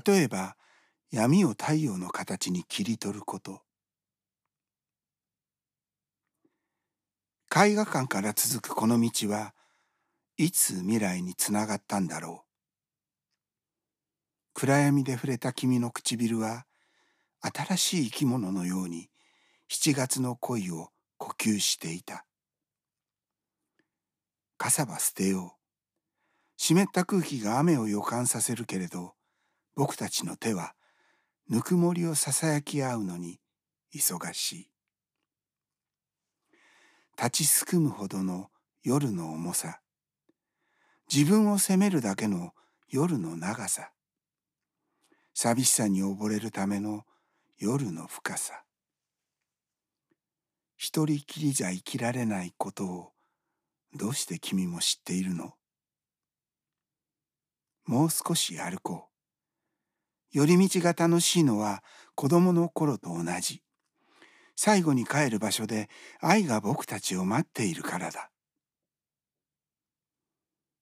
例えば闇を太陽の形に切り取ること。絵画館から続くこの道はいつ未来につながったんだろう。暗闇で触れた君の唇は新しい生き物のように七月の恋を呼吸していた。傘は捨てよう。湿った空気が雨を予感させるけれど僕たちの手はぬくもりをささやき合うのに忙しい。立ちすくむほどの夜の重さ。自分を責めるだけの夜の長さ。寂しさに溺れるための夜の深さ。一人きりじゃ生きられないことをどうして君も知っているの？もう少し歩こう。寄り道が楽しいのは子供の頃と同じ。最後に帰る場所で愛が僕たちを待っているからだ。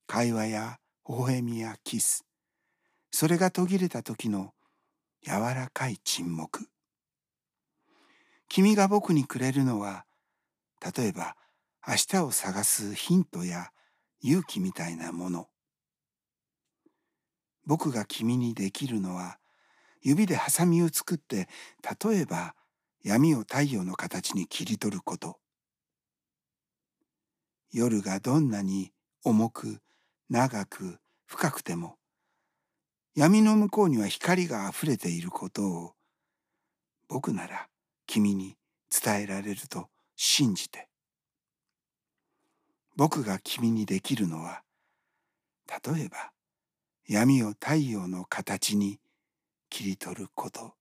会話や微笑みやキス。それが途切れた時の柔らかい沈黙。君が僕にくれるのは例えば明日を探すヒントや勇気みたいなもの。僕が君にできるのは指でハサミを作って例えば闇を太陽の形に切り取ること。夜がどんなに重く長く深くても闇の向こうには光があふれていることを僕なら君に伝えられると信じて。僕が君にできるのは例えば闇を太陽の形に切り取ること。